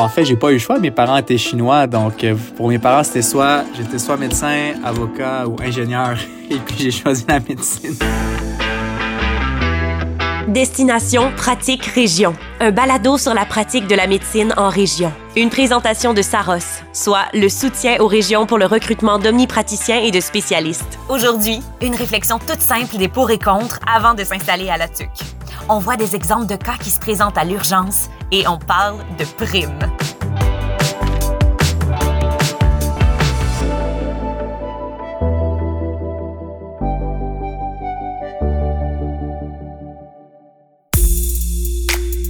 en fait, j'ai pas eu le choix. Mes parents étaient chinois, donc euh, pour mes parents, c'était soit j'étais soit médecin, avocat ou ingénieur. Et puis j'ai choisi la médecine. Destination Pratique Région, un balado sur la pratique de la médecine en région. Une présentation de Saros, soit le soutien aux régions pour le recrutement d'omnipraticiens et de spécialistes. Aujourd'hui, une réflexion toute simple des pour et contre avant de s'installer à la TUC. On voit des exemples de cas qui se présentent à l'urgence et on parle de primes.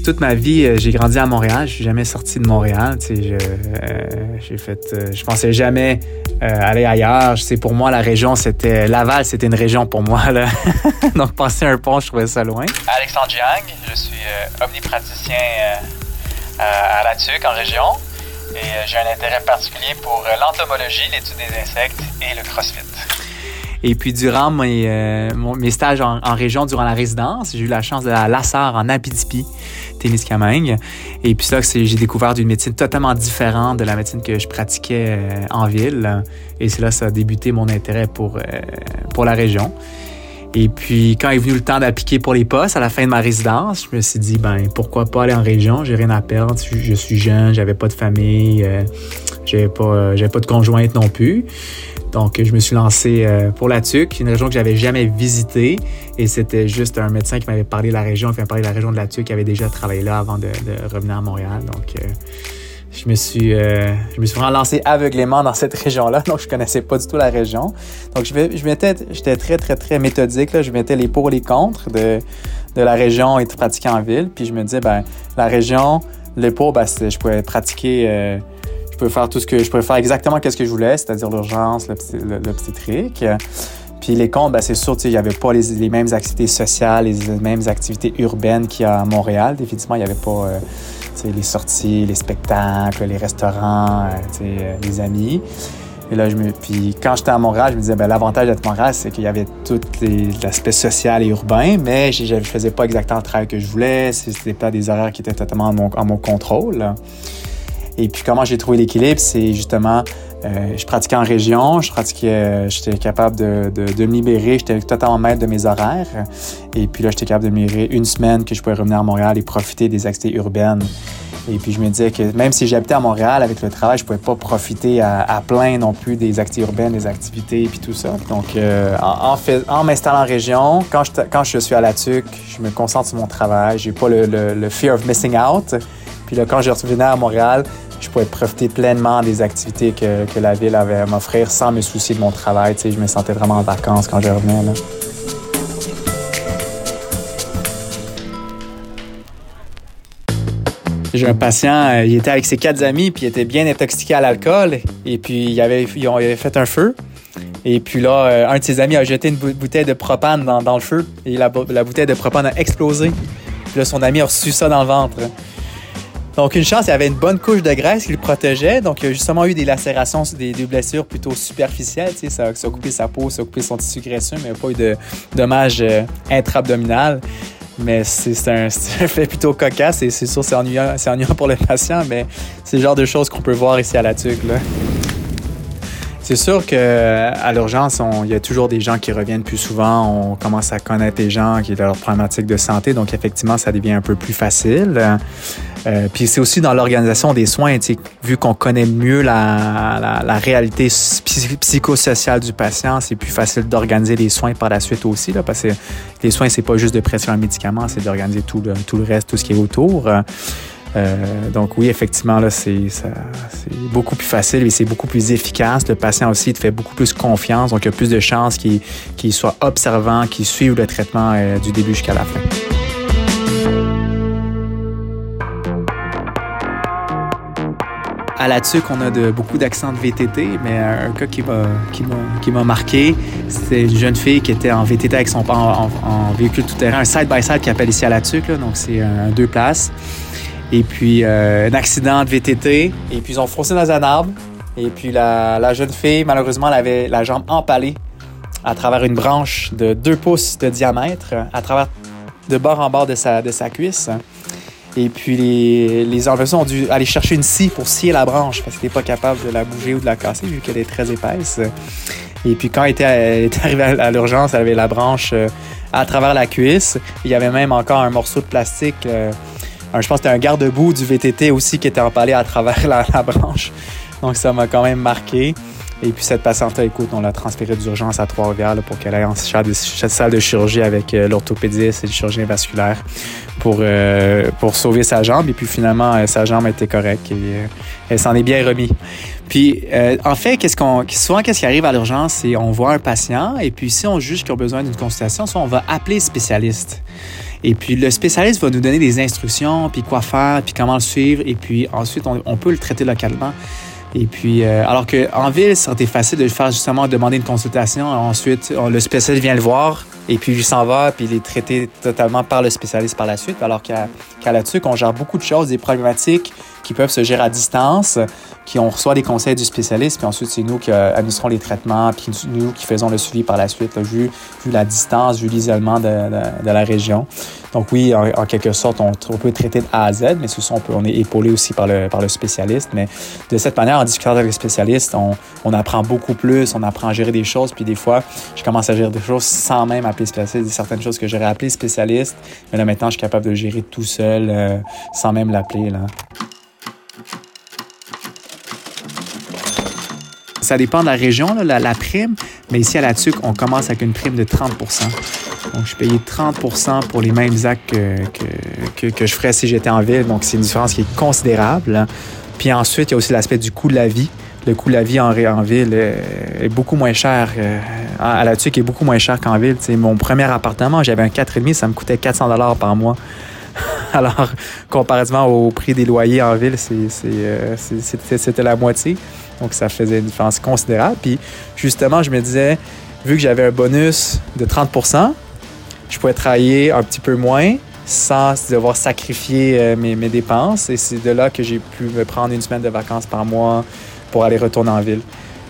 Toute ma vie, euh, j'ai grandi à Montréal. Je suis jamais sorti de Montréal. Je, euh, fait, euh, je pensais jamais aller ailleurs. Pour moi, la région, c'était Laval, c'était une région pour moi. Là. Donc, passer un pont, je trouvais ça loin. Alexandre Jiang, je suis omnipraticien à la TUC en région. Et j'ai un intérêt particulier pour l'entomologie, l'étude des insectes et le CrossFit. Et puis, durant mes, euh, stages en, région, durant la résidence, j'ai eu la chance d'aller à Lassar, en Abitibi, Témiscamingue. Et puis, là, j'ai découvert une médecine totalement différente de la médecine que je pratiquais euh, en ville. Et c'est là ça a débuté mon intérêt pour, euh, pour la région. Et puis, quand est venu le temps d'appliquer pour les postes à la fin de ma résidence, je me suis dit, ben, pourquoi pas aller en région? J'ai rien à perdre. Je suis jeune, j'avais pas de famille, j'avais pas, j'avais pas de conjointe non plus. Donc, je me suis lancé euh, pour la TUC, une région que j'avais jamais visitée. Et c'était juste un médecin qui m'avait parlé de la région, qui m'avait parlé de la région de la TUC, qui avait déjà travaillé là avant de, revenir à Montréal. Donc, euh, je me suis, euh, je me suis vraiment lancé aveuglément dans cette région-là. Donc, je connaissais pas du tout la région. Donc, je, je mettais, j'étais très, très, très méthodique. Là. Je mettais les pour et les contre de, de la région et de pratiquer en ville. Puis, je me disais, ben, la région, les pour, ben, je pouvais pratiquer faire tout ce que je pouvais faire exactement ce que je voulais, c'est-à-dire l'urgence, l'obstétrique. Puis les comptes, ben, c'est sûr, il n'y avait pas les, mêmes activités sociales, les, mêmes activités urbaines qu'il y a à Montréal. Définitivement, il n'y avait pas euh, les sorties, les spectacles, les restaurants, euh, euh, les amis. Et là, je me... Puis quand j'étais à Montréal, je me disais, ben, l'avantage d'être à Montréal, c'est qu'il y avait tout l'aspect social et urbain, mais je ne faisais pas exactement le travail que je voulais. C'était pas des horaires qui étaient totalement à mon contrôle. Et puis comment j'ai trouvé l'équilibre, c'est justement, euh, je pratiquais en région, je pratiquais, euh, j'étais capable de, de, de, me libérer, j'étais totalement maître de mes horaires. Et puis là, j'étais capable de me libérer une semaine que je pouvais revenir à Montréal et profiter des activités urbaines. Et puis je me disais que même si j'habitais à Montréal avec le travail, je pouvais pas profiter à, plein non plus des activités urbaines, des activités et puis tout ça. Donc euh, en, m'installant en région, quand je, quand je suis à la TUC, je me concentre sur mon travail, j'ai pas le, le fear of missing out. Puis là, quand je revenais à Montréal, je pouvais profiter pleinement des activités que, que la ville avait à m'offrir sans me soucier de mon travail. Tu sais, je me sentais vraiment en vacances quand je revenais. Là. J'ai un patient, euh, il était avec ses quatre amis, puis il était bien intoxiqué à l'alcool. Et puis, il avait, fait un feu. Et puis là, euh, un de ses amis a jeté une bouteille de propane dans, dans le feu. Et la, la, bouteille de propane a explosé. Puis là, son ami a reçu ça dans le ventre. Donc, une chance, il y avait une bonne couche de graisse qui le protégeait. Donc, il a justement eu des lacérations, des, des blessures plutôt superficielles. Tu ça, a coupé sa peau, ça a coupé son tissu graisseux, mais il n'y a pas eu de dommages euh, intra-abdominal. Mais c'est un, un, fait plutôt cocasse et c'est sûr, c'est ennuyant, ennuyant pour le patient, mais c'est le genre de choses qu'on peut voir ici à la TUC. Là. C'est sûr qu'à l'urgence, il y a toujours des gens qui reviennent plus souvent. On commence à connaître les gens qui ont leurs problématiques de santé. Donc, effectivement, ça devient un peu plus facile. Euh, puis c'est aussi dans l'organisation des soins, vu qu'on connaît mieux la, la, la réalité psychosociale du patient, c'est plus facile d'organiser les soins par la suite aussi, parce que les soins, c'est pas juste de pression un médicament, c'est d'organiser tout le reste, tout ce qui est autour. Euh, donc oui, effectivement, là, c'est, beaucoup plus facile et c'est beaucoup plus efficace. Le patient aussi te fait beaucoup plus confiance, donc il y a plus de chances qu'il, soit observant, qu'il suive le traitement euh, du début jusqu'à la fin. À la TUC, on a beaucoup d'accents de VTT, mais un cas qui m'a, marqué, c'est une jeune fille qui était en VTT avec son père en, véhicule tout-terrain, un side-by-side qui appelle ici à la TUC, donc c'est un deux places. Et puis, euh, un accident de VTT. Et puis, ils ont foncé dans un arbre. Et puis, la, jeune fille, malheureusement, elle avait la jambe empalée à travers une branche de 2 pouces de diamètre, à travers de bord en bord de sa, cuisse. Et puis les, les ont dû aller chercher une scie pour scier la branche parce qu'ils n'étaient pas capable de la bouger ou de la casser vu qu'elle est très épaisse. Et puis quand elle était, arrivée à l'urgence, elle avait la branche euh, à travers la cuisse. Il y avait même encore un morceau de plastique. Euh, je pense que c'était un garde-boue du VTT aussi qui était empalé à travers la, branche. Donc ça m'a quand même marqué. Et puis cette patiente-là, écoute, on l'a transférée d'urgence à Trois-Rivières pour qu'elle aille en salle de chirurgie avec euh, l'orthopédiste et le chirurgien vasculaire pour, euh, pour sauver sa jambe. Et puis finalement, euh, sa jambe était correcte et elle s'en est bien remis. Puis en fait, souvent, qu'est-ce qui arrive à l'urgence, c'est on voit un patient et puis si on juge qu'il a besoin d'une consultation, soit on va appeler le spécialiste. Et puis le spécialiste va nous donner des instructions, puis quoi faire, puis comment le suivre. Et puis ensuite, on, peut le traiter localement. Et puis, euh, alors qu'en ville, été facile de faire justement demander une consultation. Ensuite, le spécialiste vient le voir et puis il s'en va, puis il est traité totalement par le spécialiste par la suite. Alors qu'à qu là-dessus, on gère beaucoup de choses, des problématiques qui peuvent se gérer à distance, qui on reçoit des conseils du spécialiste, puis ensuite c'est nous qui euh, administrons les traitements, puis nous qui faisons le suivi par la suite, vu, la distance, vu l'isolement de, la région. Donc oui, en, quelque sorte, on, peut traiter de A à Z, mais ce on, on est épaulé aussi par le, spécialiste. Mais de cette manière, en discutant avec le spécialiste, on, apprend beaucoup plus, on apprend à gérer des choses, puis des fois, je commence à gérer des choses sans même appeler spécialiste, certaines choses que j'aurais appelé spécialiste, mais là maintenant, je suis capable de gérer tout seul, euh, sans même l'appeler. là. Ça dépend de la région, la, prime, mais ici à la TUC, on commence avec une prime de 30% Donc, je payais 30% pour les mêmes actes que, que, je ferais si j'étais en ville. Donc, c'est une différence qui est considérable. Puis ensuite, il y a aussi l'aspect du coût de la vie. Le coût de la vie en, en ville est, beaucoup moins cher. Euh, à la TUC est beaucoup moins cher qu'en ville. mon premier appartement, j'avais un 4,5, ça me coûtait 400 par mois. Alors, comparativement au prix des loyers en ville, euh, c'était la moitié. Donc, ça faisait une différence considérable. Puis, justement, je me disais, vu que j'avais un bonus de 30% je pouvais travailler un petit peu moins sans devoir sacrifier euh, mes, dépenses. Et c'est de là que j'ai pu me prendre une semaine de vacances par mois pour aller retourner en ville.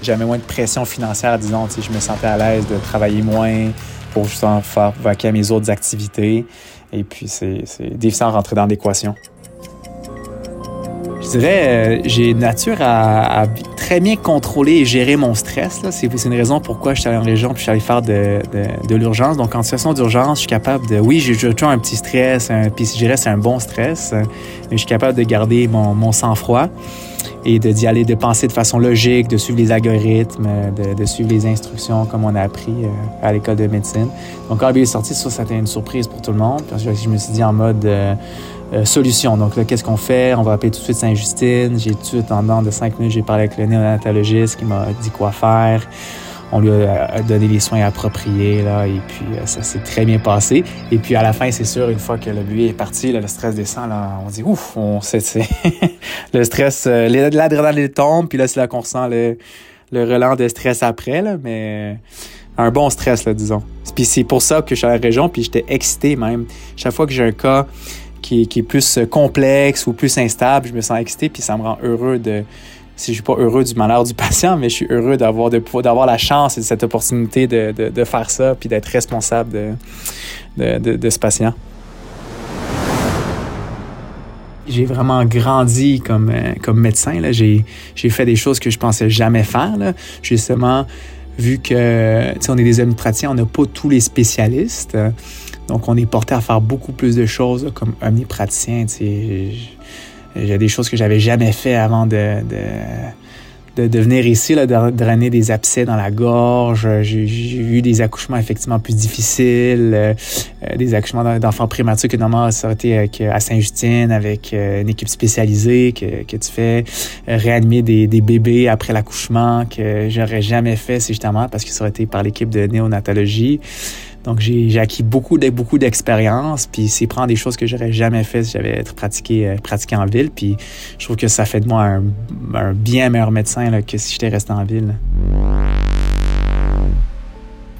J'avais moins de pression financière, disons. Je me sentais à l'aise de travailler moins pour justement faire vaquer à mes autres activités. Et puis, c'est difficile de rentrer dans l'équation. Je dirais, euh, j'ai nature à, très bien contrôler et gérer mon stress. C'est une raison pourquoi je suis allé en région puis je suis allé faire de, l'urgence. Donc, en situation d'urgence, je suis capable de... Oui, j'ai toujours un petit stress, puis je dirais c'est un bon stress, mais je suis capable de garder mon, sang-froid et d'y aller, de penser de façon logique, de suivre les algorithmes, de, suivre les instructions comme on a appris euh, à l'école de médecine. Donc quand il est sorti, ça, a été une surprise pour tout le monde. Je me suis dit en mode euh, euh, solution. Donc là, qu'est-ce qu'on fait? On va appeler tout de suite Saint-Justine. J'ai tout de suite, en dedans de cinq minutes, j'ai parlé avec le néonatologiste qui m'a dit quoi faire on lui a donné les soins appropriés, là, et puis euh, ça s'est très bien passé. Et puis à la fin, c'est sûr, une fois que le bébé est parti, le stress descend, là, on dit ouf, on sait, le stress, euh, l'adrénaline tombe, puis là, c'est là qu'on ressent le, le relent de stress après, là, mais un bon stress, là, disons. Puis c'est pour ça que je suis à la région, puis j'étais excité même. Chaque fois que j'ai un cas qui, est plus complexe ou plus instable, je me sens excité, puis ça me rend heureux de si je suis pas heureux du malheur du patient, mais je suis heureux d'avoir d'avoir la chance et cette opportunité de, de, faire ça puis d'être responsable de, de, ce patient. J'ai vraiment grandi comme, euh, comme médecin. J'ai fait des choses que je pensais jamais faire. Là. Justement, vu que on est des amis praticiens, on n'a pas tous les spécialistes. Donc, on est porté à faire beaucoup plus de choses comme omnipraticien. J'ai des choses que j'avais jamais fait avant de, de, de, venir ici, là, de drainer des abcès dans la gorge. J'ai eu des accouchements effectivement plus difficiles, euh, euh, des accouchements d'enfants prématurés que normalement ça aurait été à Saint-Justine avec euh, une équipe spécialisée que, que tu fais, réanimer des, des bébés après l'accouchement que j'aurais jamais fait, c'est justement parce que ça aurait été par l'équipe de néonatologie. Donc, j'ai acquis beaucoup beaucoup d'expérience, puis c'est prendre des choses que j'aurais jamais fait si j'avais été pratiqué, euh, pratiqué en ville. Puis je trouve que ça fait de moi un, bien meilleur médecin que si j'étais resté en ville.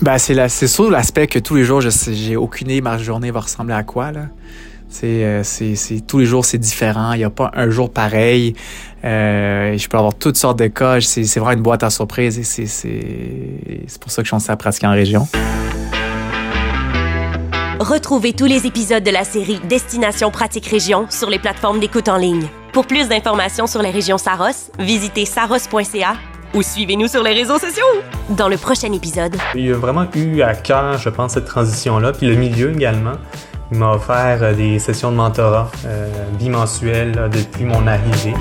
Ben, c'est sûr l'aspect que tous les jours, j'ai aucune idée ma journée va ressembler à quoi. Là. Euh, c'est, tous les jours, c'est différent. Il n'y a pas un jour pareil. Euh, je peux avoir toutes sortes de cas. C'est, vraiment une boîte à surprise et c'est, pour ça que je suis à pratiquer en région. Retrouvez tous les épisodes de la série Destination Pratique Région sur les plateformes d'écoute en ligne. Pour plus d'informations sur les régions Saros, visitez saros.ca ou suivez-nous sur les réseaux sociaux. Dans le prochain épisode, Il a vraiment eu à cœur, je pense, cette transition-là, puis le milieu également. Il m'a offert euh, des sessions de mentorat euh, bimensuelles depuis mon arrivée.